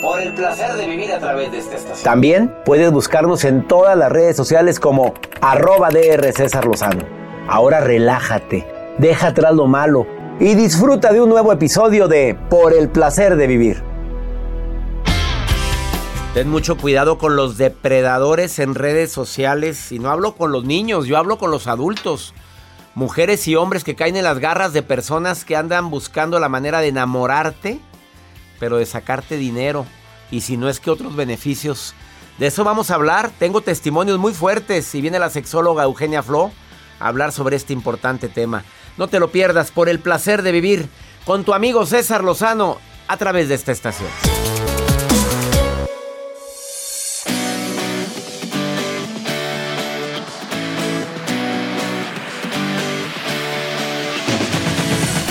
Por el placer de vivir a través de esta estación. También puedes buscarnos en todas las redes sociales como arroba DR César Lozano. Ahora relájate, deja atrás lo malo y disfruta de un nuevo episodio de Por el placer de vivir. Ten mucho cuidado con los depredadores en redes sociales. Y no hablo con los niños, yo hablo con los adultos. Mujeres y hombres que caen en las garras de personas que andan buscando la manera de enamorarte, pero de sacarte dinero. Y si no es que otros beneficios. De eso vamos a hablar. Tengo testimonios muy fuertes. Y viene la sexóloga Eugenia Flo a hablar sobre este importante tema. No te lo pierdas por el placer de vivir con tu amigo César Lozano a través de esta estación.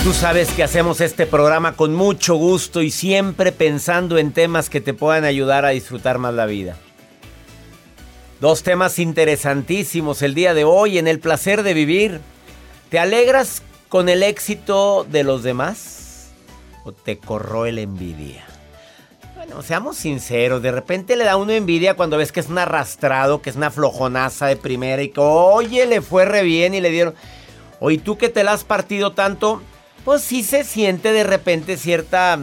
Tú sabes que hacemos este programa con mucho gusto y siempre pensando en temas que te puedan ayudar a disfrutar más la vida. Dos temas interesantísimos el día de hoy en el placer de vivir. ¿Te alegras con el éxito de los demás o te corroe la envidia? Bueno, seamos sinceros, de repente le da uno envidia cuando ves que es un arrastrado, que es una flojonaza de primera y que, oye, le fue re bien y le dieron... Oye, tú que te la has partido tanto, pues sí se siente de repente cierta...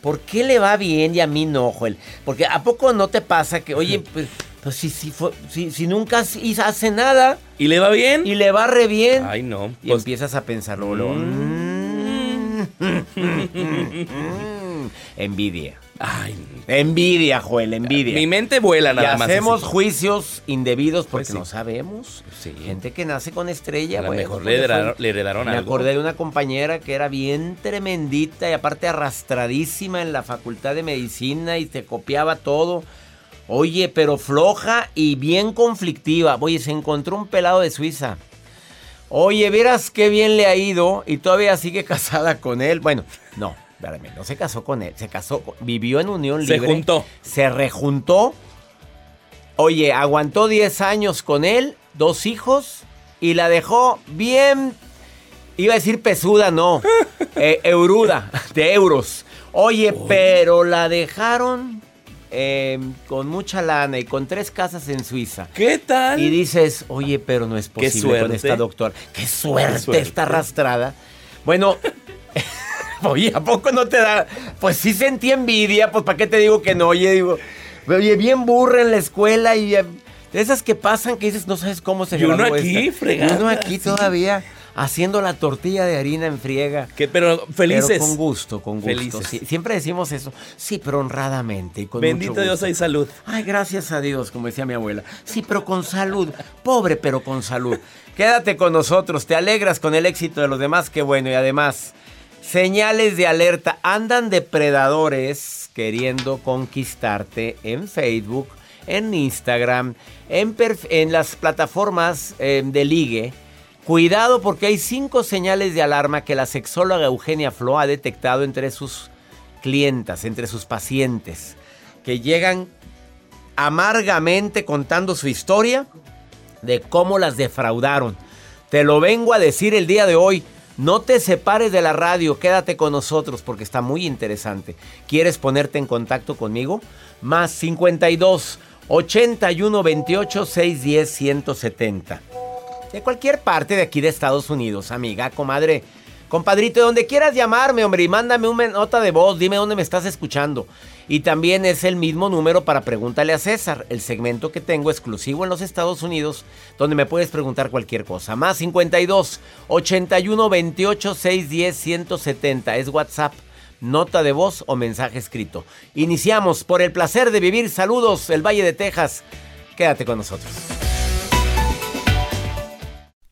¿Por qué le va bien y a mí no, Joel? Porque ¿a poco no te pasa que, oye, pues, pues si, si, si, si, nunca hace nada... ¿Y le va bien? Y le va re bien. Ay, no. Y pues empiezas a pensarlo. Mm. envidia. Ay, envidia, Joel, envidia. Mi mente vuela nada y más. Hacemos juicios indebidos porque no sabemos. Sí. Gente que nace con estrella. A lo bueno, mejor pues, le, heredaron, le heredaron Me algo. acordé de una compañera que era bien tremendita y aparte arrastradísima en la facultad de medicina y te copiaba todo. Oye, pero floja y bien conflictiva. Oye, se encontró un pelado de Suiza. Oye, verás qué bien le ha ido y todavía sigue casada con él. Bueno, no, espérame, no se casó con él, se casó, vivió en unión Se libre. juntó. Se rejuntó. Oye, aguantó 10 años con él, dos hijos y la dejó bien, iba a decir pesuda, no, eh, euruda, de euros. Oye, pero la dejaron eh, con mucha lana y con tres casas en Suiza. ¿Qué tal? Y dices, oye, pero no es posible con esta doctora. Qué suerte, Qué suerte. esta arrastrada. Bueno, oye, ¿a poco no te da? Pues sí sentí envidia, pues ¿para qué te digo que no? Oye, digo, oye, bien burra en la escuela y eh, de esas que pasan que dices, no sabes cómo se Y uno graduó aquí, fregada, Y uno aquí sí. todavía haciendo la tortilla de harina en friega. ¿Qué? Pero felices. Pero con gusto, con gusto. Felices. sí. siempre decimos eso. Sí, pero honradamente y con Bendito mucho Dios, hay salud. Ay, gracias a Dios, como decía mi abuela. Sí, pero con salud. Pobre, pero con salud. Quédate con nosotros. Te alegras con el éxito de los demás. Qué bueno. Y además, señales de alerta. Andan depredadores queriendo conquistarte en Facebook, en Instagram, en, las plataformas eh, de ligue. Cuidado porque hay cinco señales de alarma que la sexóloga Eugenia Flo ha detectado entre sus clientas, entre sus pacientes, que llegan amargamente contando su historia, de cómo las defraudaron. Te lo vengo a decir el día de hoy. No te separes de la radio, quédate con nosotros porque está muy interesante. ¿Quieres ponerte en contacto conmigo? Más 52 81 28 610 170. De cualquier parte de aquí de Estados Unidos, amiga, comadre, compadrito, donde quieras llamarme, hombre, y mándame una nota de voz, dime dónde me estás escuchando. Y también es el mismo número para Pregúntale a César, el segmento que tengo exclusivo en los Estados Unidos, donde me puedes preguntar cualquier cosa. Más 52 81 28 610 170 es WhatsApp, nota de voz o mensaje escrito. Iniciamos por el placer de vivir. Saludos, el Valle de Texas. Quédate con nosotros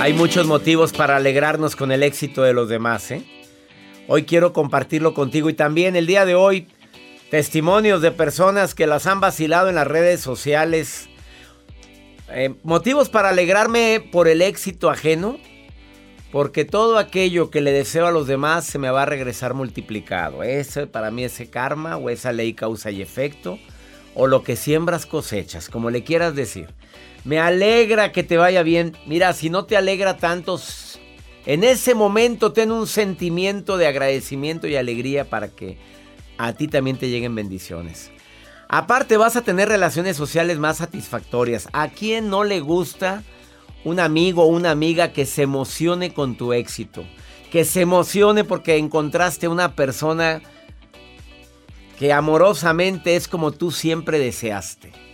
Hay muchos motivos para alegrarnos con el éxito de los demás. ¿eh? Hoy quiero compartirlo contigo y también el día de hoy testimonios de personas que las han vacilado en las redes sociales. Eh, motivos para alegrarme por el éxito ajeno. Porque todo aquello que le deseo a los demás se me va a regresar multiplicado. Eso para mí ese karma o esa ley causa y efecto. O lo que siembras cosechas, como le quieras decir. Me alegra que te vaya bien. Mira, si no te alegra tanto, en ese momento ten un sentimiento de agradecimiento y alegría para que a ti también te lleguen bendiciones. Aparte vas a tener relaciones sociales más satisfactorias. ¿A quién no le gusta un amigo o una amiga que se emocione con tu éxito? Que se emocione porque encontraste una persona que amorosamente es como tú siempre deseaste.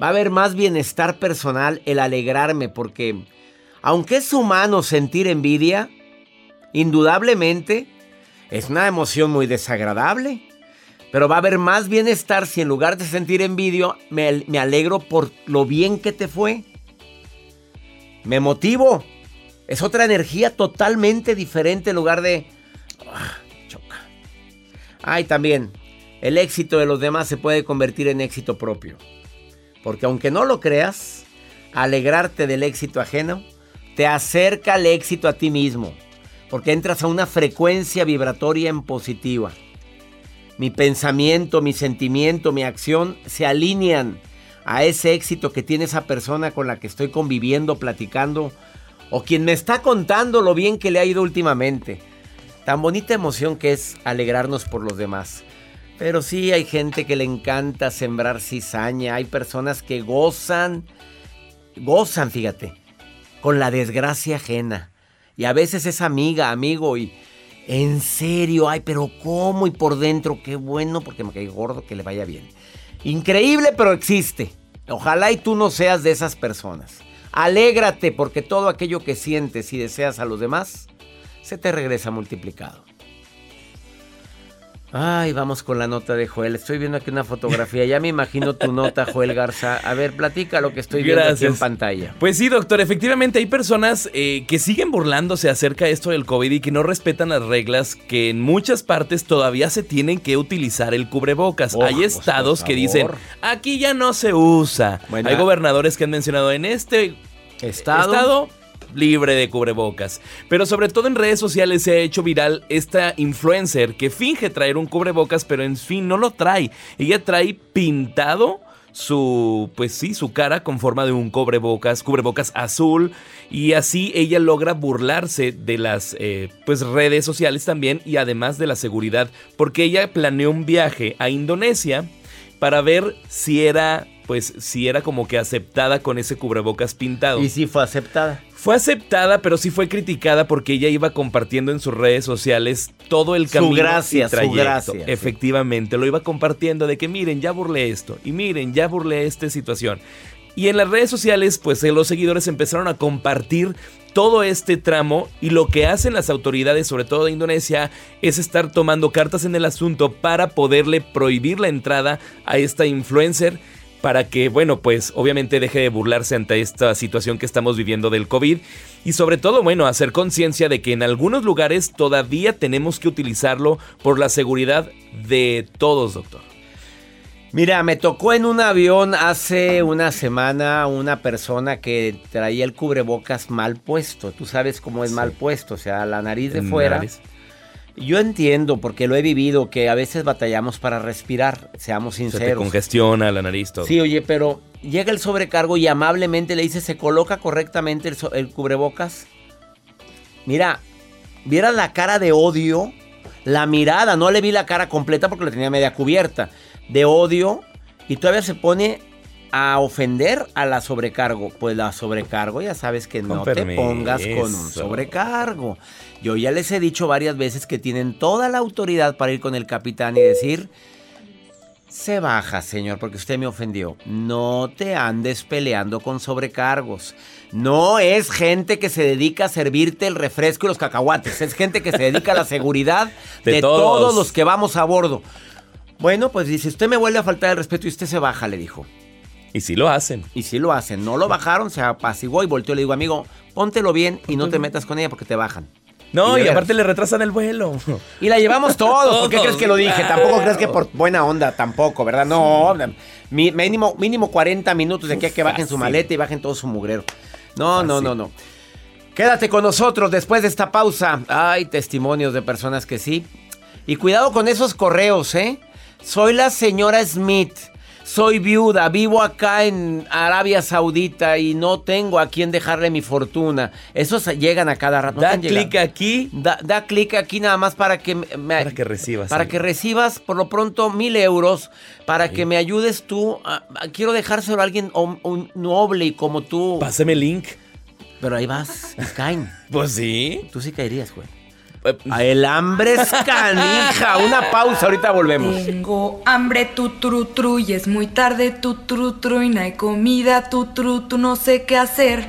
Va a haber más bienestar personal el alegrarme porque aunque es humano sentir envidia, indudablemente es una emoción muy desagradable. Pero va a haber más bienestar si en lugar de sentir envidia me, me alegro por lo bien que te fue. Me motivo. Es otra energía totalmente diferente en lugar de... Ah, choca. Ay, también, el éxito de los demás se puede convertir en éxito propio. Porque aunque no lo creas, alegrarte del éxito ajeno te acerca al éxito a ti mismo. Porque entras a una frecuencia vibratoria en positiva. Mi pensamiento, mi sentimiento, mi acción se alinean a ese éxito que tiene esa persona con la que estoy conviviendo, platicando, o quien me está contando lo bien que le ha ido últimamente. Tan bonita emoción que es alegrarnos por los demás. Pero sí hay gente que le encanta sembrar cizaña. Hay personas que gozan, gozan, fíjate, con la desgracia ajena. Y a veces es amiga, amigo, y en serio, ay, pero ¿cómo? Y por dentro, qué bueno, porque me cae gordo, que le vaya bien. Increíble, pero existe. Ojalá y tú no seas de esas personas. Alégrate porque todo aquello que sientes y deseas a los demás se te regresa multiplicado. Ay, vamos con la nota de Joel. Estoy viendo aquí una fotografía. Ya me imagino tu nota, Joel Garza. A ver, platica lo que estoy viendo aquí en pantalla. Pues sí, doctor. Efectivamente, hay personas eh, que siguen burlándose acerca de esto del COVID y que no respetan las reglas que en muchas partes todavía se tienen que utilizar el cubrebocas. Oh, hay pues, estados que dicen, aquí ya no se usa. Bueno, hay ah. gobernadores que han mencionado en este Estado. estado libre de cubrebocas. Pero sobre todo en redes sociales se ha hecho viral esta influencer que finge traer un cubrebocas, pero en fin no lo trae. Ella trae pintado su, pues sí, su cara con forma de un cubrebocas, cubrebocas azul, y así ella logra burlarse de las eh, pues redes sociales también y además de la seguridad, porque ella planeó un viaje a Indonesia para ver si era, pues, si era como que aceptada con ese cubrebocas pintado. Y sí fue aceptada. Fue aceptada, pero sí fue criticada porque ella iba compartiendo en sus redes sociales todo el Su camino gracia, y su gracia, sí. Efectivamente, lo iba compartiendo de que miren, ya burlé esto y miren, ya burlé esta situación. Y en las redes sociales, pues eh, los seguidores empezaron a compartir todo este tramo y lo que hacen las autoridades, sobre todo de Indonesia, es estar tomando cartas en el asunto para poderle prohibir la entrada a esta influencer para que, bueno, pues obviamente deje de burlarse ante esta situación que estamos viviendo del COVID y sobre todo, bueno, hacer conciencia de que en algunos lugares todavía tenemos que utilizarlo por la seguridad de todos, doctor. Mira, me tocó en un avión hace una semana una persona que traía el cubrebocas mal puesto. Tú sabes cómo es Sí. mal puesto, o sea, la nariz de fuera. nariz. Yo entiendo, porque lo he vivido, que a veces batallamos para respirar, seamos Se te sinceros. congestiona la nariz, todo. Sí, oye, pero llega el sobrecargo y amablemente le dice, ¿se coloca correctamente el, so- el cubrebocas? Mira, viera la cara de odio, la mirada, no le vi la cara completa porque la tenía media cubierta, de odio, y todavía se pone a ofender a la sobrecargo. Pues la sobrecargo ya sabes que Con no te pongas con un sobrecargo. Yo ya les he dicho varias veces que tienen toda la autoridad para ir con el capitán y decir... Se baja, señor, porque usted me ofendió. No te andes peleando con sobrecargos. No es gente que se dedica a servirte el refresco y los cacahuates. Es gente que se dedica a la seguridad de, De todos. todos. los que vamos a bordo. Bueno, pues dice, usted me vuelve a faltar el respeto y usted se baja, le dijo. Y sí lo hacen. Y sí lo hacen. No lo bajaron, se apaciguó y volteó y le digo, amigo, póntelo bien y no te metas con ella porque te bajan. No, Y aparte le retrasan el vuelo. Y la llevamos todos. ¿Por qué crees que lo dije? claro. Tampoco crees que por buena onda, tampoco, ¿verdad? No, mínimo, mínimo 40 minutos de aquí a que bajen su maleta y bajen todo su mugrero. No, no, no, no. Quédate con nosotros después de esta pausa. Hay testimonios de personas que sí. Y cuidado con esos correos, ¿eh? Soy la señora Smith. Soy viuda, vivo acá en Arabia Saudita y no tengo a quién dejarle mi fortuna. Esos llegan a cada rato. ¿No te da clic aquí Da, da clic aquí nada más para que me, para que recibas. para algo. que recibas por lo pronto mil euros para que me ayudes tú. a- a- quiero dejárselo a alguien un noble y como tú. Pásame el link. Pero ahí vas y caen. Pues sí. Tú sí caerías, güey. El hambre es canija. Una pausa, ahorita volvemos. Tengo hambre, tu tru tru, y es muy tarde, tu tru tru, y no hay comida, tu tru no sé qué hacer.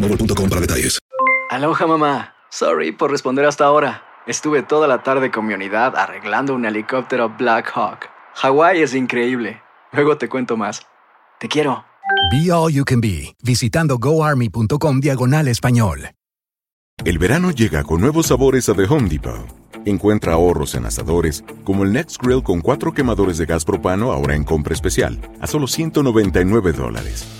boostmobile.com para detalles. Aloha mamá. Sorry por responder hasta ahora. Estuve toda la tarde con mi unidad arreglando un helicóptero Black Hawk. Hawái es increíble. Luego te cuento más. Te quiero. Be All You Can Be, visitando goarmy.com diagonal español. El verano llega con nuevos sabores a The Home Depot. Encuentra ahorros en asadores, como el Next Grill con cuatro quemadores de gas propano ahora en compra especial, a solo 199 dólares.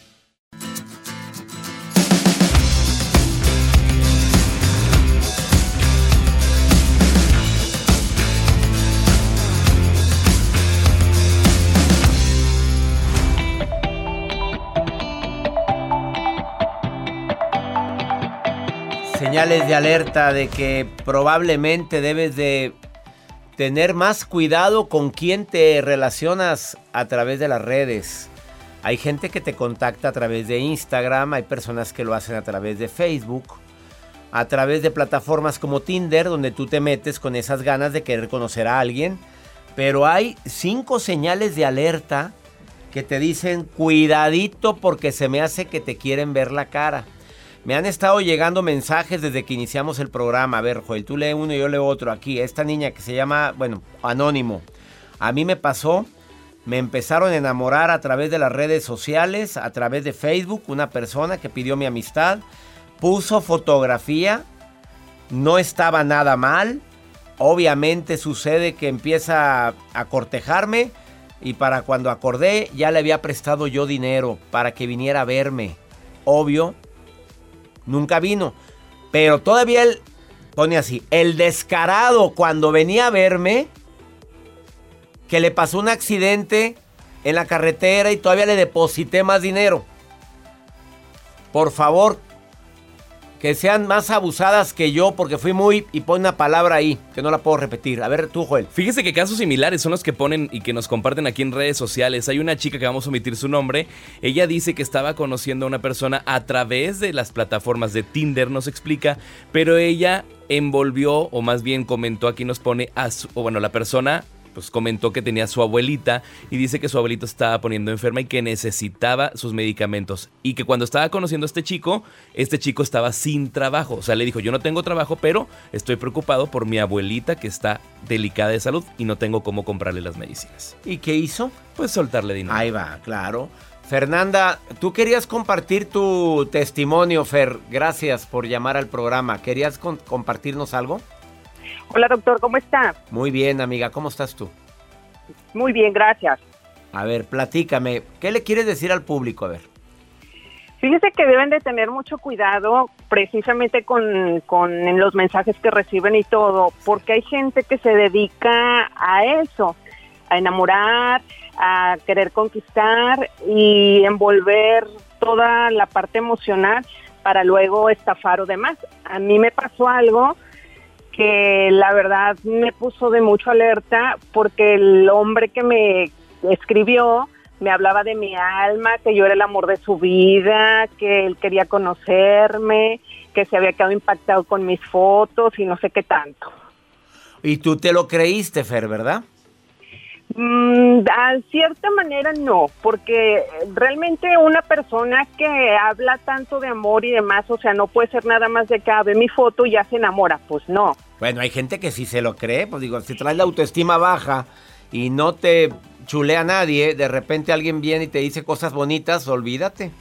Señales de alerta de que probablemente debes de tener más cuidado con quién te relacionas a través de las redes. Hay gente que te contacta a través de Instagram, hay personas que lo hacen a través de Facebook, a través de plataformas como Tinder, donde tú te metes con esas ganas de querer conocer a alguien. Pero hay cinco señales de alerta que te dicen cuidadito porque se me hace que te quieren ver la cara. Me han estado llegando mensajes desde que iniciamos el programa. A ver, Joel, tú lee uno y yo leo otro. Aquí, esta niña que se llama, bueno, Anónimo. A mí me pasó, me empezaron a enamorar a través de las redes sociales, a través de Facebook, una persona que pidió mi amistad, puso fotografía, no estaba nada mal. Obviamente sucede que empieza a cortejarme y para cuando acordé ya le había prestado yo dinero para que viniera a verme. Obvio, nunca vino. Pero todavía él pone así, el descarado cuando venía a verme, que le pasó un accidente en la carretera y todavía le deposité más dinero. Por favor, que sean más abusadas que yo porque fui muy y pone una palabra ahí que no la puedo repetir. A ver tú, Joel. Fíjese que casos similares son los que ponen y que nos comparten aquí en redes sociales. Hay una chica que vamos a omitir su nombre. Ella dice que estaba conociendo a una persona a través de las plataformas de Tinder, nos explica, pero ella envolvió o más bien comentó aquí nos pone a su, o bueno, la persona pues comentó que tenía su abuelita y dice que su abuelita estaba poniendo enferma y que necesitaba sus medicamentos. Y que cuando estaba conociendo a este chico, este chico estaba sin trabajo. O sea, le dijo, yo no tengo trabajo, pero estoy preocupado por mi abuelita que está delicada de salud y no tengo cómo comprarle las medicinas. ¿Y qué hizo? Pues soltarle dinero. Ahí va, claro. Fernanda, tú querías compartir tu testimonio, Fer. Gracias por llamar al programa. ¿Querías compartirnos algo? Hola doctor, ¿cómo está? Muy bien, amiga, ¿cómo estás tú? Muy bien, gracias. A ver, platícame, ¿qué le quieres decir al público? A ver. Fíjese que deben de tener mucho cuidado precisamente con, con los mensajes que reciben y todo, porque hay gente que se dedica a eso, a enamorar, a querer conquistar y envolver toda la parte emocional para luego estafar o demás. A mí me pasó algo que la verdad me puso de mucho alerta porque el hombre que me escribió me hablaba de mi alma, que yo era el amor de su vida, que él quería conocerme, que se había quedado impactado con mis fotos y no sé qué tanto. Y tú te lo creíste, Fer, ¿verdad? Mm, a cierta manera no, porque realmente una persona que habla tanto de amor y demás, o sea, no puede ser nada más de que ah, ve mi foto y ya se enamora, pues no. Bueno, hay gente que sí se lo cree, pues digo, si traes la autoestima baja y no te chulea a nadie, de repente alguien viene y te dice cosas bonitas, olvídate.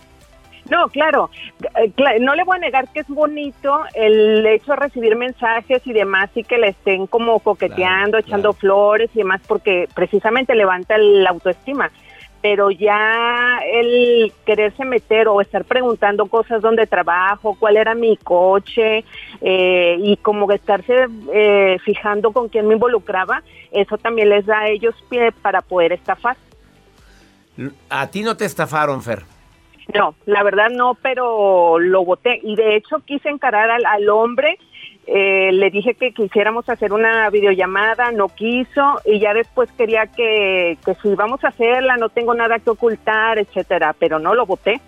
No, claro, eh, no le voy a negar que es bonito el hecho de recibir mensajes y demás y que le estén como coqueteando, echando flores y demás porque precisamente levanta la autoestima. Pero ya el quererse meter o estar preguntando cosas donde trabajo, cuál era mi coche eh, y como estarse eh, fijando con quién me involucraba, eso también les da a ellos pie para poder estafar. A ti no te estafaron, Fer. No, la verdad no, pero lo voté y de hecho quise encarar al, hombre. Eh, le dije que quisiéramos hacer una videollamada, no quiso y ya después quería que, que si vamos a hacerla, no tengo nada que ocultar, etcétera, pero no lo voté.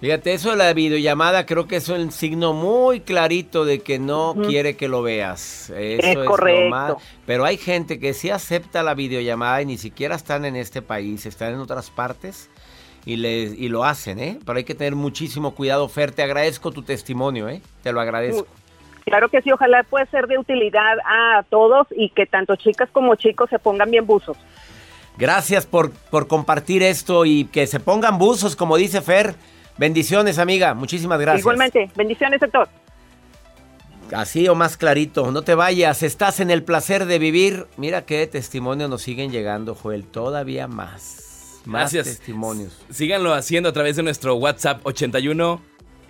Fíjate, eso de la videollamada creo que es un signo muy clarito de que no quiere que lo veas. Eso es, correcto. Pero hay gente que sí acepta la videollamada y ni siquiera están en este país, están en otras partes y, le, y lo hacen, ¿eh? Pero hay que tener muchísimo cuidado, Fer. Te agradezco tu testimonio, ¿eh? Te lo agradezco. Claro que sí, ojalá pueda ser de utilidad a todos y que tanto chicas como chicos se pongan bien buzos. Gracias por, por compartir esto y que se pongan buzos, como dice Fer. Bendiciones, amiga. Muchísimas gracias. Igualmente, bendiciones, sector. Así o más clarito, no te vayas, estás en el placer de vivir. Mira qué testimonios nos siguen llegando, Joel, todavía más. Más Gracias. testimonios. Síganlo haciendo a través de nuestro WhatsApp 81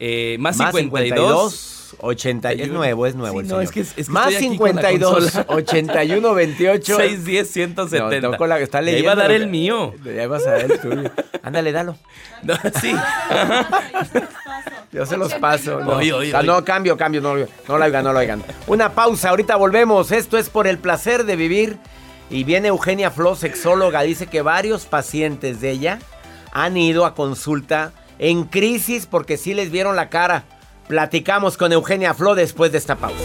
eh, más, Más 52. 80, es nuevo, es nuevo. Sí, el no, señor. es que- es que más estoy aquí con la 52, consola. 81, 28. 610 170. No, la que está Ya leyendo. iba a dar el mío. Ya ibas a dar el tuyo. Ándale, dalo. No, sí. Yo se los paso. No, Oye, oye, Ah, oye. no cambio, cambio. No, no lo oigan, no lo oigan. Una pausa, ahorita volvemos. Esto es por el placer de vivir. Y viene Eugenia Flo, sexóloga. Dice que varios pacientes de ella han ido a consulta en crisis porque sí les vieron la cara. Platicamos con Eugenia Flo después de esta pausa.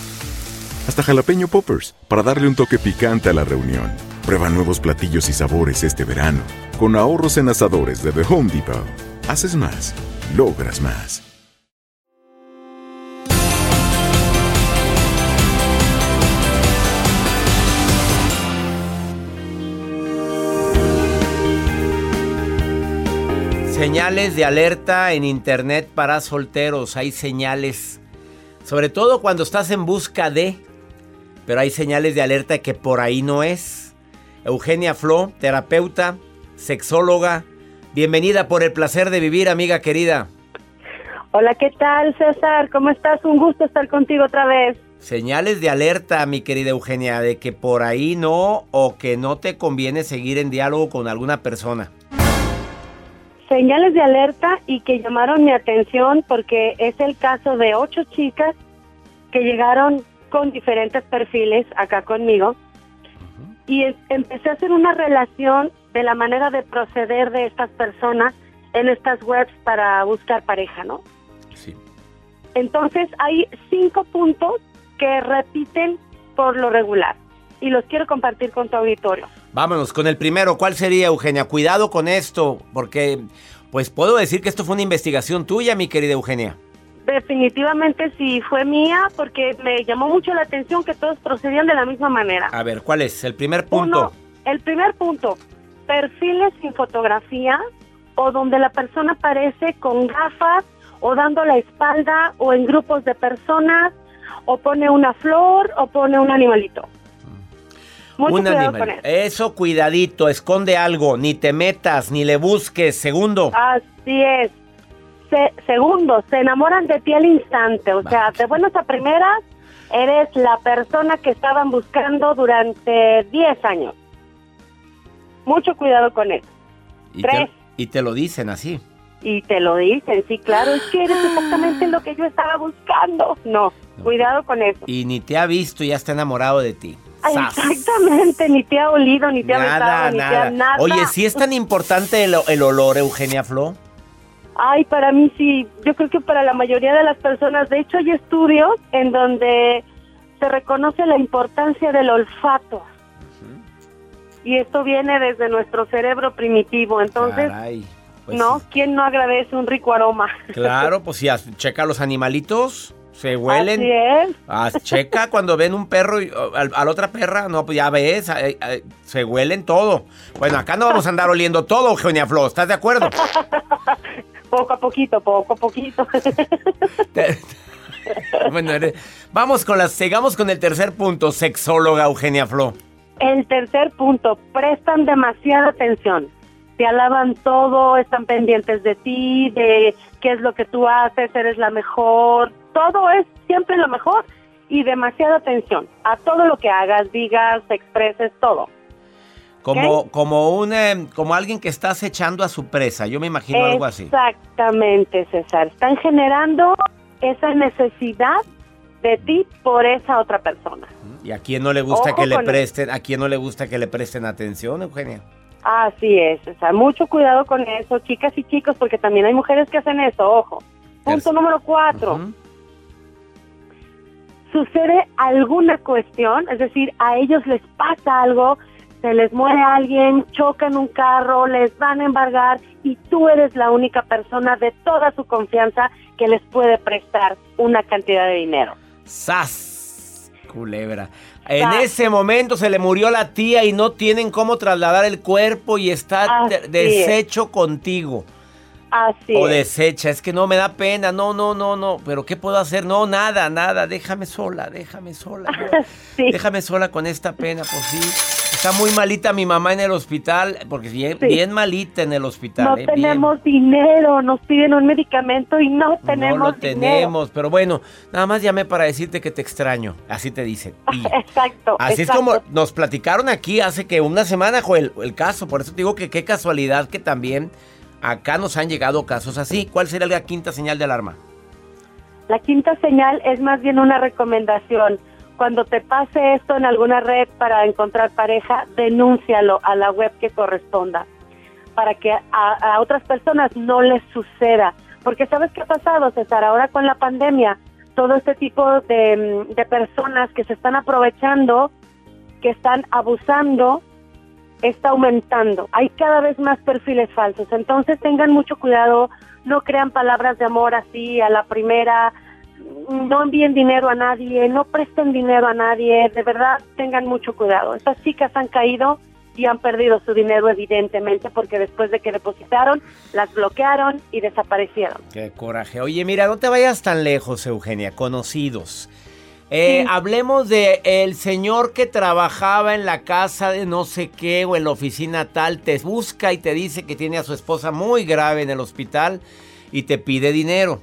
hasta jalapeño poppers, para darle un toque picante a la reunión. Prueba nuevos platillos y sabores este verano, con ahorros en asadores de The Home Depot. Haces más, logras más. Señales de alerta en internet para solteros. Hay señales, sobre todo cuando estás en busca de, pero hay señales de alerta que por ahí no es. Eugenia Flo, terapeuta, sexóloga, bienvenida por el placer de vivir, amiga querida. Hola, ¿qué tal, César? ¿Cómo estás? Un gusto estar contigo otra vez. Señales de alerta, mi querida Eugenia, de que por ahí no o que no te conviene seguir en diálogo con alguna persona. Señales de alerta y que llamaron mi atención porque es el caso de ocho chicas que llegaron con diferentes perfiles acá conmigo y em- empecé a hacer una relación de la manera de proceder de estas personas en estas webs para buscar pareja, ¿no? Sí. Entonces hay cinco puntos que repiten por lo regular y los quiero compartir con tu auditorio. Vámonos con el primero. ¿Cuál sería, Eugenia? Cuidado con esto, porque pues puedo decir que esto fue una investigación tuya, mi querida Eugenia. Definitivamente sí fue mía porque me llamó mucho la atención que todos procedían de la misma manera. A ver, ¿cuál es? El primer punto. Uno, el primer punto, perfiles sin fotografía o donde la persona aparece con gafas o dando la espalda o en grupos de personas o pone una flor o pone un animalito. Mucho Un cuidado animal. con eso. Eso, cuidadito, esconde algo, ni te metas, ni le busques. Segundo. Así es. Se- segundo, se enamoran de ti al instante, o sea, de buenas a primeras Eres la persona que estaban buscando durante 10 años. Mucho cuidado con eso. Y Tres. te, y te lo dicen así. Y te lo dicen, sí, claro, es que eres exactamente lo que yo estaba buscando. No, cuidado con eso. Y ni te ha visto y ya está enamorado de ti. Exactamente, ni te ha olido, ni te ha Nada, besado, ni te nada. ha nada. Oye, ¿sí es tan importante el, el olor, Eugenia Flo? Ay, para mí sí, yo creo que para la mayoría de las personas, de hecho hay estudios en donde se reconoce la importancia del olfato. Y esto viene desde nuestro cerebro primitivo, entonces, Caray, pues ¿no? sí. ¿Quién no agradece un rico aroma? Claro, pues si checa los animalitos, se huelen. Así es. Ah, checa cuando ven un perro y, al- a, la otra perra, no, pues ya ves, se huelen todo. Bueno, acá no vamos a andar oliendo todo, Eugenia Flo, ¿estás de acuerdo? Poco a poquito, poco a poquito. bueno, vamos con las, sigamos con el tercer punto, sexóloga Eugenia Flo. El tercer punto, prestan demasiada atención. Te alaban todo, están pendientes de ti, de qué es lo que tú haces, eres la mejor. Todo es siempre lo mejor y demasiada atención a todo lo que hagas, digas, expreses, todo. Como, como un, eh, como alguien que está acechando a su presa, yo me imagino algo así. Exactamente, César. Están generando esa necesidad de ti por esa otra persona. ¿Y a quién no le gusta Ojo que le presten, a quién no le gusta que le presten atención, Eugenia? Así es, o sea, mucho cuidado con eso, chicas y chicos, porque también hay mujeres que hacen eso, ojo. Punto número cuatro. Sucede alguna cuestión, es decir, a ellos les pasa algo, se les muere alguien, chocan un carro, les van a embargar y tú eres la única persona de toda su confianza que les puede prestar una cantidad de dinero. ¡Sas! Culebra. En Sas. ese momento se le murió la tía y no tienen cómo trasladar el cuerpo y está Así deshecho contigo. Así o es. deshecha, es que no me da pena, no, no, no, no, pero ¿qué puedo hacer? No, nada, nada, déjame sola, déjame sola. yo- Déjame sola con esta pena, pues sí. Está muy malita mi mamá en el hospital, porque bien, Sí. bien malita en el hospital. No eh, bien. tenemos dinero, nos piden un medicamento y no tenemos no lo dinero. tenemos, pero bueno, nada más llamé para decirte que te extraño, así te dicen. Y Exacto. así es como nos platicaron aquí hace que una semana, Joel, el caso, por eso te digo que qué casualidad que también acá nos han llegado casos así. ¿Cuál sería la quinta señal de alarma? La quinta señal es más bien una recomendación. Cuando te pase esto en alguna red para encontrar pareja, denúncialo a la web que corresponda para que a, otras personas no les suceda. Porque ¿sabes qué ha pasado, César? Ahora con la pandemia, todo este tipo mm, de personas que se están aprovechando, que están abusando, está aumentando. Hay cada vez más perfiles falsos. Entonces tengan mucho cuidado, no crean palabras de amor así a la primera, no envíen dinero a nadie, no presten dinero a nadie, de verdad tengan mucho cuidado. Estas chicas han caído y han perdido su dinero evidentemente porque después de que depositaron, las bloquearon y desaparecieron. Qué coraje. Oye, mira, no te vayas tan lejos, Eugenia, conocidos. Eh, Sí. Hablemos de el señor que trabajaba en la casa de no sé qué o en la oficina tal, te busca y te dice que tiene a su esposa muy grave en el hospital y te pide dinero.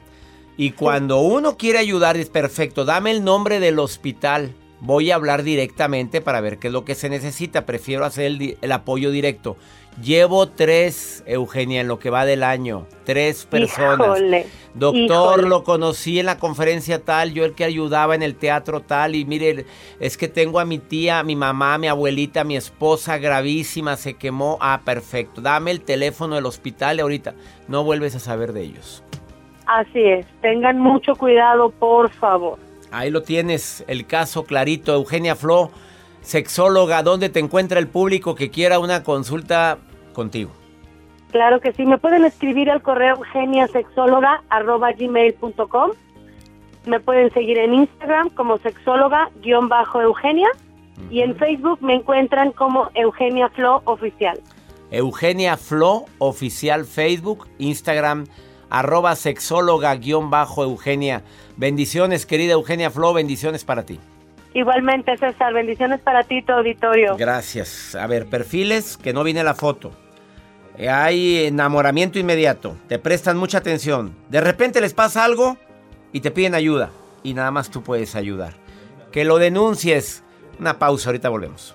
Y cuando uno quiere ayudar es perfecto, dame el nombre del hospital. Voy a hablar directamente para ver qué es lo que se necesita. Prefiero hacer el, apoyo directo. Llevo tres, Eugenia, en lo que va del año. Tres personas. Híjole, Doctor, híjole. lo conocí en la conferencia tal, yo el que ayudaba en el teatro tal, y mire, es que tengo a mi tía, a mi mamá, a mi abuelita, a mi esposa gravísima, se quemó. Ah, perfecto. Dame el teléfono del hospital y ahorita no vuelves a saber de ellos. Así es, tengan mucho cuidado, por favor. Ahí lo tienes, el caso clarito. Eugenia Flo, sexóloga, ¿dónde te encuentra el público que quiera una consulta contigo? Claro que sí, me pueden escribir al correo eugeniasexóloga.gmail.com Me pueden seguir en Instagram como sexóloga-eugenia y en Facebook me encuentran como Eugenia Flo Oficial. Eugenia Flo, oficial Facebook, Instagram, arroba sexóloga guion bajo Eugenia. Bendiciones, querida Eugenia Flo, bendiciones para ti. Igualmente, César, bendiciones para ti, tu auditorio. Gracias. A ver, perfiles que no viene la foto. Hay enamoramiento inmediato, te prestan mucha atención. De repente les pasa algo y te piden ayuda y nada más tú puedes ayudar. que lo denuncies. Una pausa, ahorita volvemos.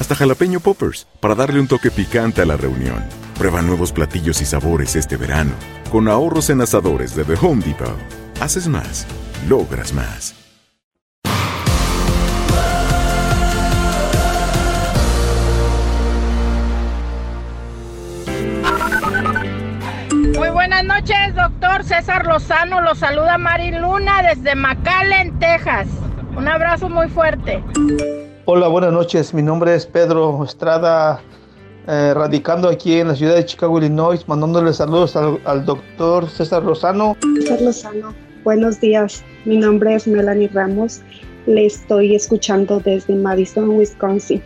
hasta jalapeño poppers, para darle un toque picante a la reunión. Prueba nuevos platillos y sabores este verano. Con ahorros en asadores de The Home Depot. Haces más, logras más. Muy buenas noches, doctor César Lozano. Lo saluda Mari Luna desde McAllen, Texas. Un abrazo muy fuerte. Hola, buenas noches. Mi nombre es Pedro Estrada, eh, radicando aquí en la ciudad de Chicago, Illinois, mandándole saludos al, al doctor César Lozano. César Lozano, buenos días. Mi nombre es Melanie Ramos. Le estoy escuchando desde Madison, Wisconsin.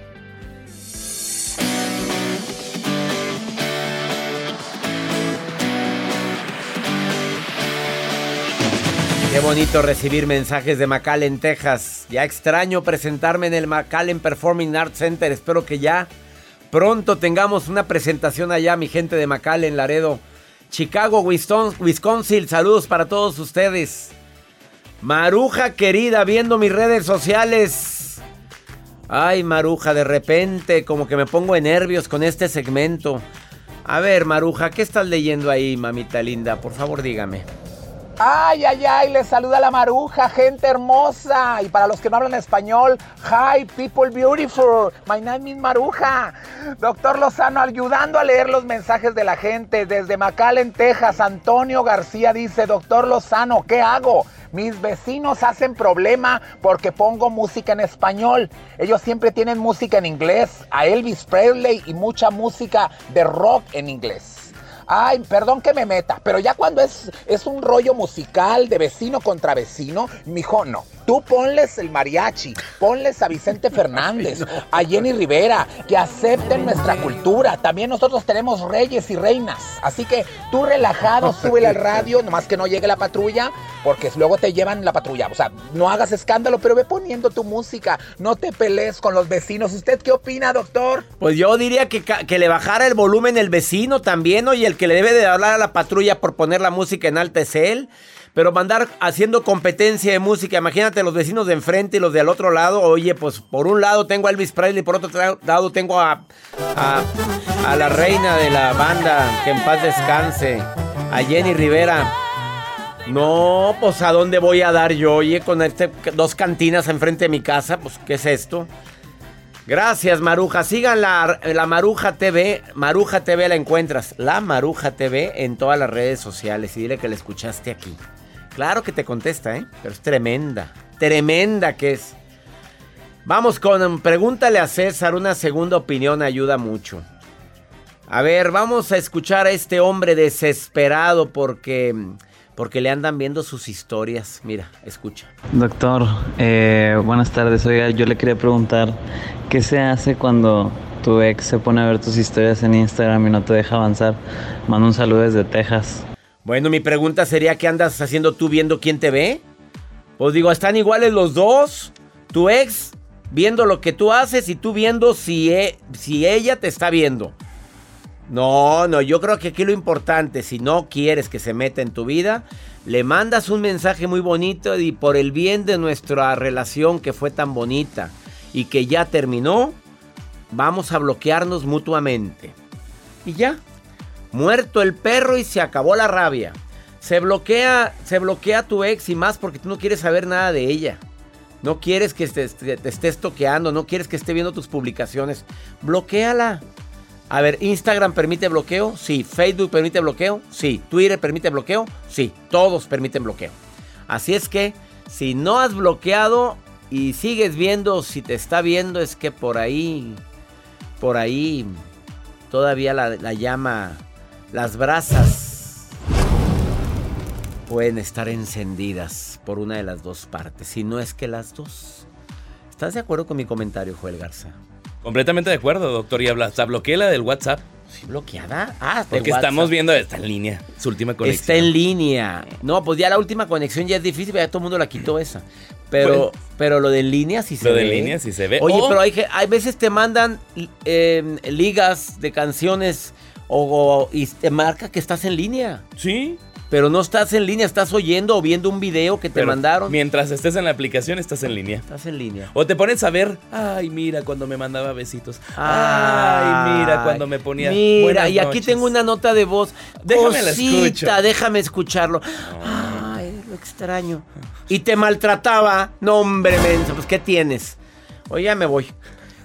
Bonito recibir mensajes de McAllen, Texas. Ya extraño presentarme en el McAllen Performing Arts Center. Espero que ya pronto tengamos una presentación allá, mi gente de McAllen, Laredo. Chicago, Wisconsin, saludos para todos ustedes. Maruja querida, viendo mis redes sociales. Ay, Maruja, de repente como que me pongo de nervios con este segmento. A ver, Maruja, ¿qué estás leyendo ahí, mamita linda? Por favor, dígame. Ay, ay, ay, les saluda la maruja, gente hermosa. Y para los que no hablan español, hi, people beautiful. My name is Maruja. Doctor Lozano, ayudando a leer los mensajes de la gente. Desde McAllen, Texas, Antonio García dice, doctor Lozano, ¿qué hago? Mis vecinos hacen problema porque pongo música en español. Ellos siempre tienen música en inglés, a Elvis Presley y mucha música de rock en inglés. Ay, perdón que me meta, pero ya cuando es, es un rollo musical de vecino contra vecino, mijo, no. Tú ponles el mariachi, ponles a Vicente Fernández, a Jenny Rivera, que acepten nuestra cultura. También nosotros tenemos reyes y reinas. Así que tú relajado, súbele al radio, nomás que no llegue la patrulla, porque luego te llevan la patrulla. O sea, no hagas escándalo, pero ve poniendo tu música. No te pelees con los vecinos. ¿Usted qué opina, doctor? Pues yo diría que, que le bajara el volumen el vecino también, oye, el que le debe de hablar a la patrulla por poner la música en alta es él. Pero mandar haciendo competencia de música, imagínate los vecinos de enfrente y los del otro lado. Oye, pues por un lado tengo a Elvis Presley, por otro lado tengo a, a, a la reina de la banda, que en paz descanse, a Jenny Rivera. No, pues a dónde voy a dar yo, oye, con este, dos cantinas enfrente de mi casa, pues ¿qué es esto? Gracias, Maruja. Sigan la, la, Maruja TV. Maruja TV la encuentras. La Maruja TV en todas las redes sociales. Y dile que la escuchaste aquí. Claro que te contesta, ¿eh? Pero es tremenda. Tremenda que es. Vamos con pregúntale a César, una segunda opinión ayuda mucho. A ver, vamos a escuchar a este hombre desesperado porque porque le andan viendo sus historias. Mira, escucha. Doctor, eh, buenas tardes. Oiga, yo le quería preguntar, ¿qué se hace cuando tu ex se pone a ver tus historias en Instagram y no te deja avanzar? Mando un saludo desde Texas. Bueno, mi pregunta sería, ¿qué andas haciendo tú viendo quién te ve? Pues digo, ¿están iguales los dos? Tu ex viendo lo que tú haces y tú viendo si, e, si ella te está viendo. No, no, yo creo que aquí lo importante, si no quieres que se meta en tu vida, le mandas un mensaje muy bonito y por el bien de nuestra relación que fue tan bonita y que ya terminó, vamos a bloquearnos mutuamente. Y ya, muerto el perro y se acabó la rabia. Se bloquea, se bloquea tu ex y más porque tú no quieres saber nada de ella. No quieres que te, estés toqueando, no quieres que esté viendo tus publicaciones. Bloquéala. A ver, ¿Instagram permite bloqueo? Sí. ¿Facebook permite bloqueo? Sí. ¿Twitter permite bloqueo? Sí. Todos permiten bloqueo. Así es que, si no has bloqueado y sigues viendo, si te está viendo, es que por ahí, por ahí, todavía la llama, las brasas pueden estar encendidas por una de las dos partes, si no es que las dos. ¿Estás de acuerdo con mi comentario, Joel Garza? Completamente de acuerdo, doctor. Y hasta bloqueé la del WhatsApp. ¿Sí bloqueada? Ah, Porque estamos viendo, está en línea, su última conexión. Está en línea. No, pues ya la última conexión ya es difícil, ya todo el mundo la quitó esa. Pero, Pues, pero lo de en línea sí se lo ve. de línea sí se ve. Oye, pero hay veces te mandan eh, ligas de canciones o, o- y te marca que estás en línea. Sí. Pero no estás en línea, estás oyendo o viendo un video que te Pero mandaron. Mientras estés en la aplicación, estás en línea. Estás en línea. O te pones a ver, ay, mira cuando me mandaba besitos. Ay, Ay, mira cuando me ponía. Mira, y aquí noches". tengo una nota de voz. Déjame la Cosita, déjame escucharlo. Ay, lo extraño. Y te maltrataba. No, hombre, menso, pues ¿qué tienes? Oye, ya me voy.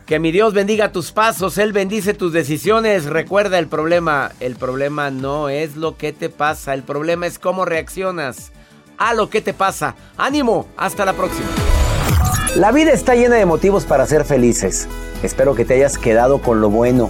Que mi Dios bendiga tus pasos, Él bendice tus decisiones. Recuerda el problema. El problema no es lo que te pasa, el problema es cómo reaccionas a lo que te pasa. Ánimo, hasta la próxima. La vida está llena de motivos para ser felices. Espero que te hayas quedado con lo bueno